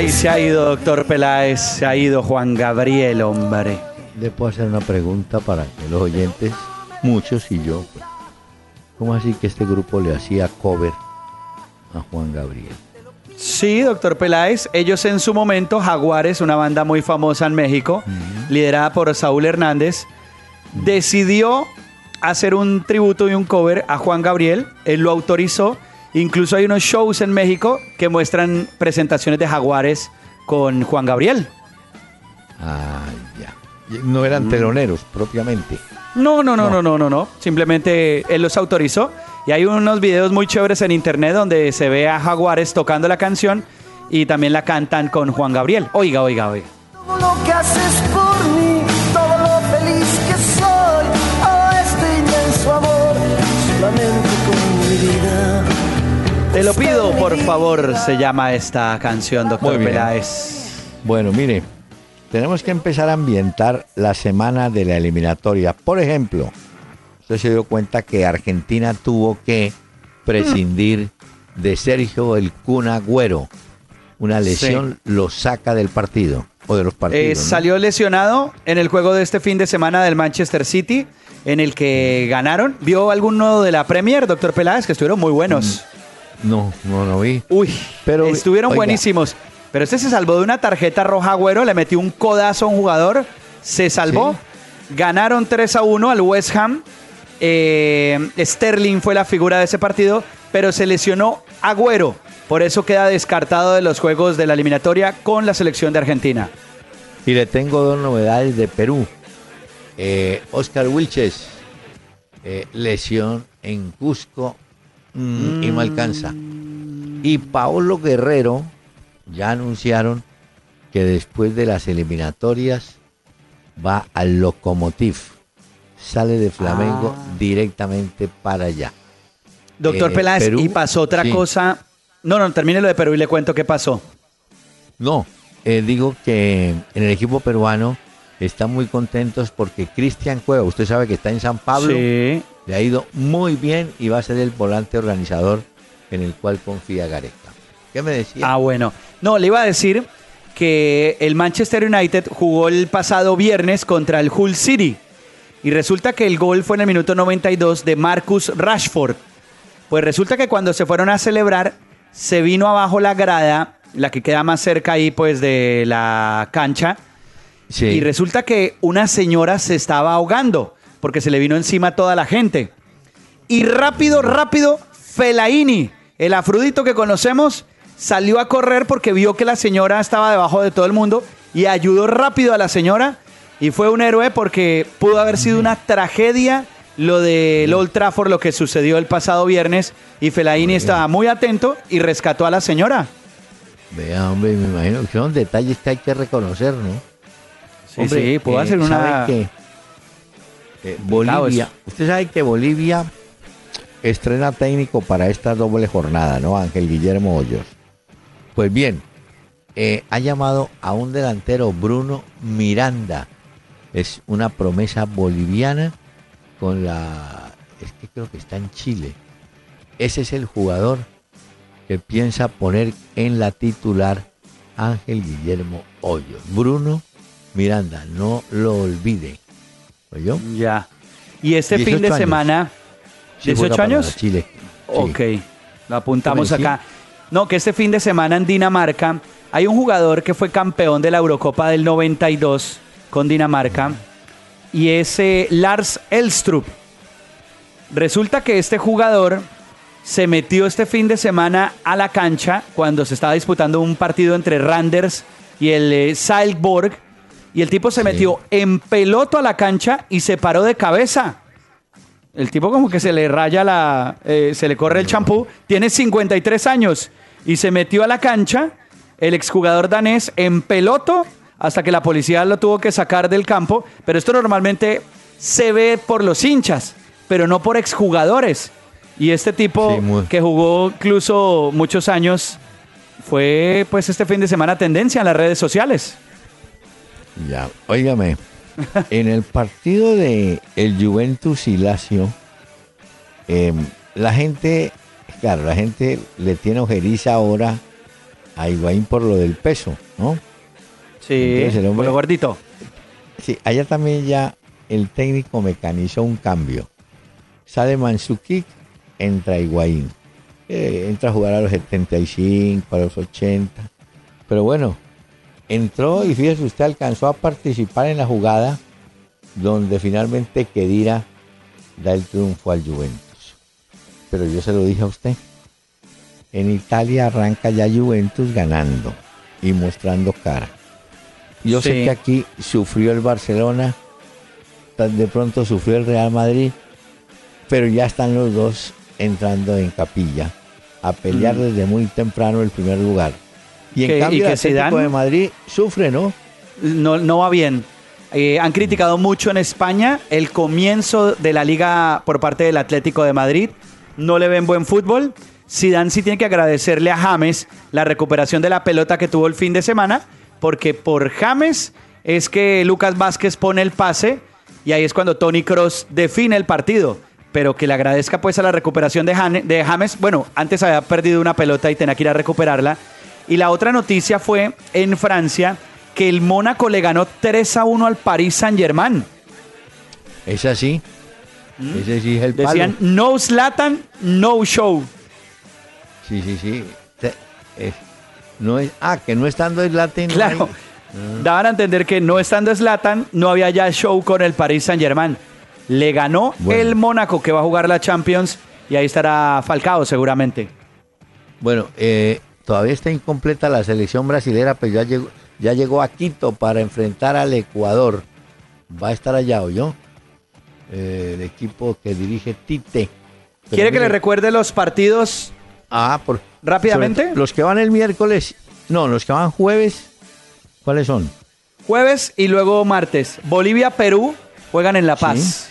Ay, se ha ido, doctor Peláez, se ha ido Juan Gabriel, hombre. Le puedo hacer una pregunta para que los oyentes, muchos y yo, pues, ¿cómo así que este grupo le hacía cover a Juan Gabriel? Sí, doctor Peláez. Ellos en su momento, Jaguares, una banda muy famosa en México, liderada por Saúl Hernández, decidió hacer un tributo y un cover a Juan Gabriel. Él lo autorizó. Incluso hay unos shows en México que muestran presentaciones de Jaguares con Juan Gabriel. Ah, ya. No eran mm. teloneros propiamente. No, no, no, no, no, no, no. Simplemente él los autorizó. Y hay unos videos muy chéveres en internet donde se ve a Jaguares tocando la canción y también la cantan con Juan Gabriel. Oiga, oiga, oiga. Todo lo que haces por Te lo pido, por favor, se llama esta canción, doctor Peláez. Bueno, mire, tenemos que empezar a ambientar la semana de la eliminatoria. Por ejemplo, usted se dio cuenta que Argentina tuvo que prescindir de Sergio el Cunagüero. Una lesión lo saca del partido o de los partidos. Eh, salió lesionado en el juego de este fin de semana del Manchester City, en el que ganaron. ¿Vio alguno de la Premier, doctor Peláez, que estuvieron muy buenos? Mm. No, no lo vi. Uy, pero estuvieron buenísimos. Pero este se salvó de una tarjeta roja, güero, le metió un codazo a un jugador, se salvó. Ganaron 3 a 1 al West Ham. Eh, Sterling fue la figura de ese partido, pero se lesionó Agüero. Por eso queda descartado de los juegos de la eliminatoria con la selección de Argentina. Y le tengo dos novedades de Perú. Eh, Oscar Wilches, eh, lesión en Cusco Mm, y no alcanza. Y Paolo Guerrero ya anunciaron que después de las eliminatorias va al Locomotiv. Sale de Flamengo ah. directamente para allá. Doctor eh, Peláez, y pasó otra cosa. No, no, termine lo de Perú y le cuento qué pasó. No, eh, digo que en el equipo peruano están muy contentos porque Cristian Cueva, usted sabe que está en San Pablo, sí. Le ha ido muy bien y va a ser el volante organizador en el cual confía Gareca. ¿Qué me decía? Ah, bueno. No, le iba a decir que el Manchester United jugó el pasado viernes contra el Hull City. Y resulta que el gol fue en el minuto 92 de Marcus Rashford. Pues resulta que cuando se fueron a celebrar, se vino abajo la grada, la que queda más cerca ahí pues de la cancha. Y resulta que una señora se estaba ahogando porque se le vino encima toda la gente. Y rápido, rápido, Felaini, el afrudito que conocemos, salió a correr porque vio que la señora estaba debajo de todo el mundo y ayudó rápido a la señora y fue un héroe porque pudo haber sido una tragedia lo de Old Trafford, lo que sucedió el pasado viernes y Felaini estaba muy atento y rescató a la señora. Vea, hombre, me imagino que son detalles que hay que reconocer, ¿no? Sí, sí, puedo hacer una... Eh, Bolivia. Usted sabe que Bolivia estrena técnico para esta doble jornada, ¿no? Ángel Guillermo Hoyos. Pues bien, eh, ha llamado a un delantero, Bruno Miranda. Es una promesa boliviana con la... Es que creo que está en Chile. Ese es el jugador que piensa poner en la titular Ángel Guillermo Hoyos. Bruno Miranda, no lo olvide. ¿Yo? Ya. Y este fin de semana. ¿18 años? Chile. Ok, lo apuntamos acá. No, que este fin de semana en Dinamarca hay un jugador que fue campeón de la Eurocopa del 92 con Dinamarca y es eh, Lars Elstrup. Resulta que este jugador se metió este fin de semana a la cancha cuando se estaba disputando un partido entre Randers y el eh, Salzburg y el tipo se metió en peloto a la cancha y se paró de cabeza. El tipo como que se le raya la... Eh, se le corre el champú. Tiene 53 años y se metió a la cancha el exjugador danés en peloto hasta que la policía lo tuvo que sacar del campo. Pero esto normalmente se ve por los hinchas, pero no por exjugadores. Y este tipo que jugó incluso muchos años fue pues este fin de semana tendencia en las redes sociales. Ya, óigame, en el partido de el Juventus y Lazio, em, la gente, claro, la gente le tiene ojeriza ahora a Higuaín por lo del peso, ¿no? Sí, el hombre, lo gordito. Sí, allá también ya el técnico mecanizó un cambio. Sale Mansuki, entra Higuaín. Eh, entra a jugar a los 75, a los 80. Pero bueno, entró y fíjese usted alcanzó a participar en la jugada donde finalmente Kedira da el triunfo al Juventus. Pero yo se lo dije a usted. En Italia arranca ya Juventus ganando y mostrando cara. Yo sé que aquí sufrió el Barcelona, de pronto sufrió el Real Madrid, pero ya están los dos entrando en capilla a pelear mm. desde muy temprano el primer lugar. Y en cambio, el Atlético de Madrid sufre, ¿no? No, no va bien. Eh, han criticado mucho en España el comienzo de la liga por parte del Atlético de Madrid. No le ven buen fútbol. Zidane sí tiene que agradecerle a James la recuperación de la pelota que tuvo el fin de semana, porque por James es que Lucas Vázquez pone el pase y ahí es cuando Tony Cross define el partido. Pero que le agradezca pues a la recuperación de James. Bueno, antes había perdido una pelota y tenía que ir a recuperarla. Y la otra noticia fue en Francia que el Mónaco le ganó 3 a 1 al Paris Saint Germain. Es así. ¿Mm? Ese sí es el Decían, no Slatan, no show. Sí, sí, sí. no es, ah, que no estando Slatan. Claro. Ah. Daban a entender que no estando Slatan, no había ya show con el Paris Saint Germain. Le ganó el Mónaco que va a jugar la Champions y ahí estará Falcao seguramente. Bueno, eh, todavía está incompleta la selección brasilera, pero ya llegó, ya llegó a Quito para enfrentar al Ecuador. Va a estar allá, ¿o yo? Eh, el equipo que dirige Tite. ¿Quiere que le recuerde los partidos ah, por, rápidamente? Los que van el miércoles, no, los que van jueves, ¿cuáles son? Jueves y luego martes. Bolivia-Perú juegan en La Paz.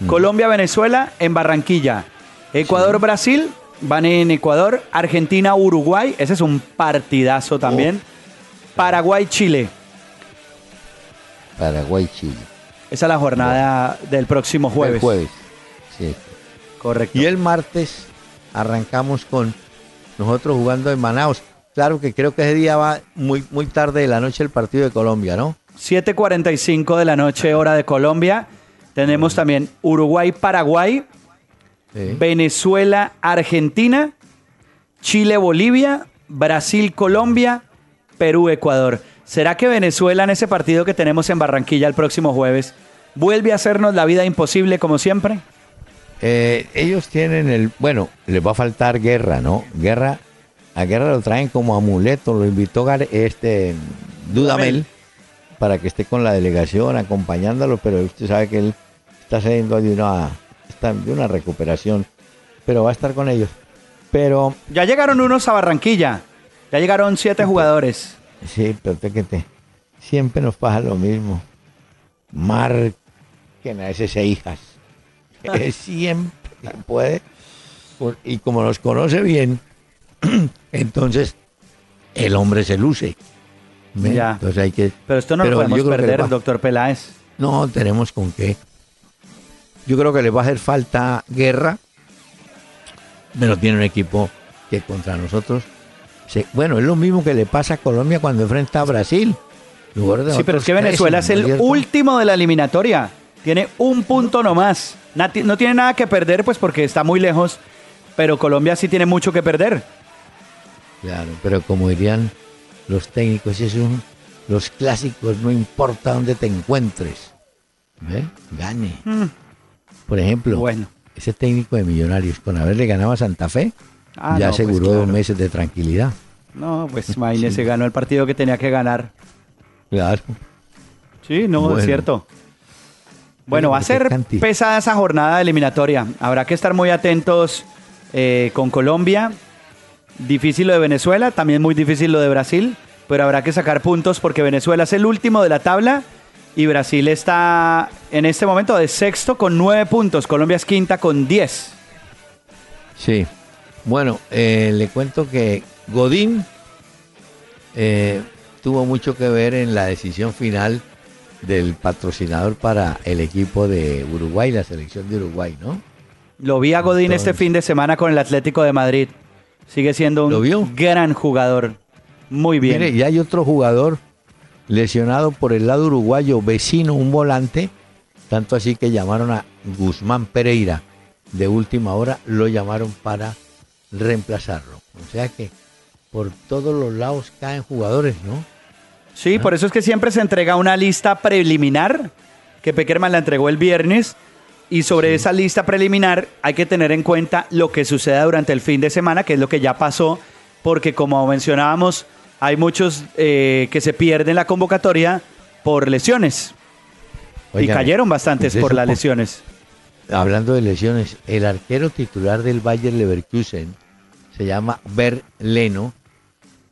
Mm. Colombia-Venezuela en Barranquilla. Ecuador-Brasil van en Ecuador. Argentina-Uruguay, ese es un partidazo también. Oh. Paraguay-Chile. Paraguay-Chile. Esa es la jornada del próximo jueves. El jueves, sí. Correcto. Y el martes arrancamos con nosotros jugando en Manaus. Claro que creo que ese día va muy, muy tarde de la noche el partido de Colombia, ¿no? 7.45 de la noche, hora de Colombia. Tenemos también Uruguay-Paraguay, Venezuela-Argentina, Chile-Bolivia, Brasil-Colombia, Perú-Ecuador. ¿Será que Venezuela en ese partido que tenemos en Barranquilla el próximo jueves vuelve a hacernos la vida imposible como siempre? Eh, ellos tienen el, bueno, les va a faltar guerra, ¿no? Guerra, a guerra lo traen como amuleto, lo invitó este Dudamel para que esté con la delegación acompañándolo, pero usted sabe que él está saliendo de una, de una recuperación, pero va a estar con ellos. Pero ya llegaron unos a Barranquilla, ya llegaron siete jugadores. Sí, pero te, siempre nos pasa lo mismo. Marquen a esas hijas. siempre puede. Y como nos conoce bien, entonces el hombre se luce. Ya. Entonces hay que, pero esto no lo podemos perder, doctor Peláez. No, tenemos con qué. Yo creo que le va a hacer falta guerra, pero tiene un equipo que contra nosotros bueno, es lo mismo que le pasa a Colombia cuando enfrenta a Brasil. Sí, pero es que Venezuela es el último de la eliminatoria. Tiene un punto nomás. No tiene nada que perder, pues porque está muy lejos. Pero Colombia sí tiene mucho que perder. Claro, pero como dirían los técnicos, es un, los clásicos, no importa dónde te encuentres. ¿Ve? Gane. Mm. Por ejemplo, bueno. ese técnico de Millonarios, con haberle ganado a Santa Fe, Ah, ya pues aseguró dos meses de tranquilidad. No, pues imagínese, ganó el partido que tenía que ganar. Claro. Sí, no, es cierto. Bueno, va a ser pesada esa jornada eliminatoria. Habrá que estar muy atentos eh, con Colombia. Difícil lo de Venezuela, también muy difícil lo de Brasil, pero habrá que sacar puntos porque Venezuela es el último de la tabla y Brasil está en este momento de sexto con nueve puntos. Colombia es quinta con diez. Sí, bueno, eh, le cuento que Godín eh, tuvo mucho que ver en la decisión final del patrocinador para el equipo de Uruguay, la selección de Uruguay, ¿no? Lo vi a Godín este fin de semana con el Atlético de Madrid. Sigue siendo un gran jugador. Muy bien. Mire, y hay otro jugador lesionado por el lado uruguayo, vecino, un volante, tanto así que llamaron a Guzmán Pereira de última hora, lo llamaron para reemplazarlo. O sea que por todos los lados caen jugadores, ¿no? Sí, ¿Ah? por eso es que siempre se entrega una lista preliminar, que Peckerman la entregó el viernes, y sobre esa lista preliminar hay que tener en cuenta lo que suceda durante el fin de semana, que es lo que ya pasó, porque como mencionábamos, hay muchos eh, que se pierden la convocatoria por lesiones. y cayeron bastantes por las lesiones hablando de lesiones, el arquero titular del Bayer Leverkusen se llama Ber Leno,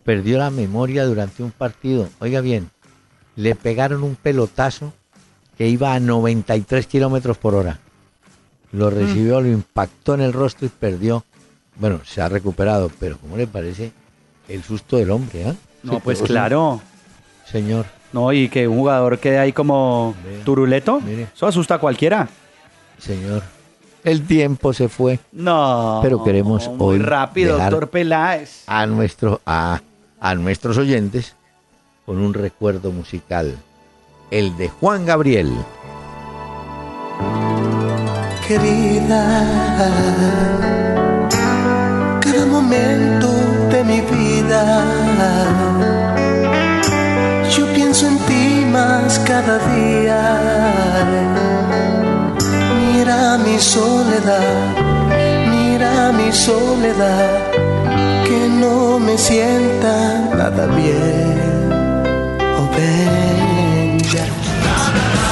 perdió la memoria durante un partido. Oiga bien, le pegaron un pelotazo que iba a 93 kilómetros por hora. Lo mm. recibió, lo impactó en el rostro y perdió bueno, se ha recuperado, pero ¿cómo le parece el susto del hombre? ah? No, Sí, pues claro. Señor, No, y que un jugador quede ahí como Mire. turuleto, Mire. eso asusta a cualquiera. señor. El tiempo se fue No. Pero queremos muy hoy rápido, dejar- doctor Peláez. a, nuestro, a, a nuestros oyentes con un recuerdo musical. El de Juan Gabriel. querida. Cada momento yo pienso en ti más cada día. Mira mi soledad, mira mi soledad, que no me sienta nada bien. Oh.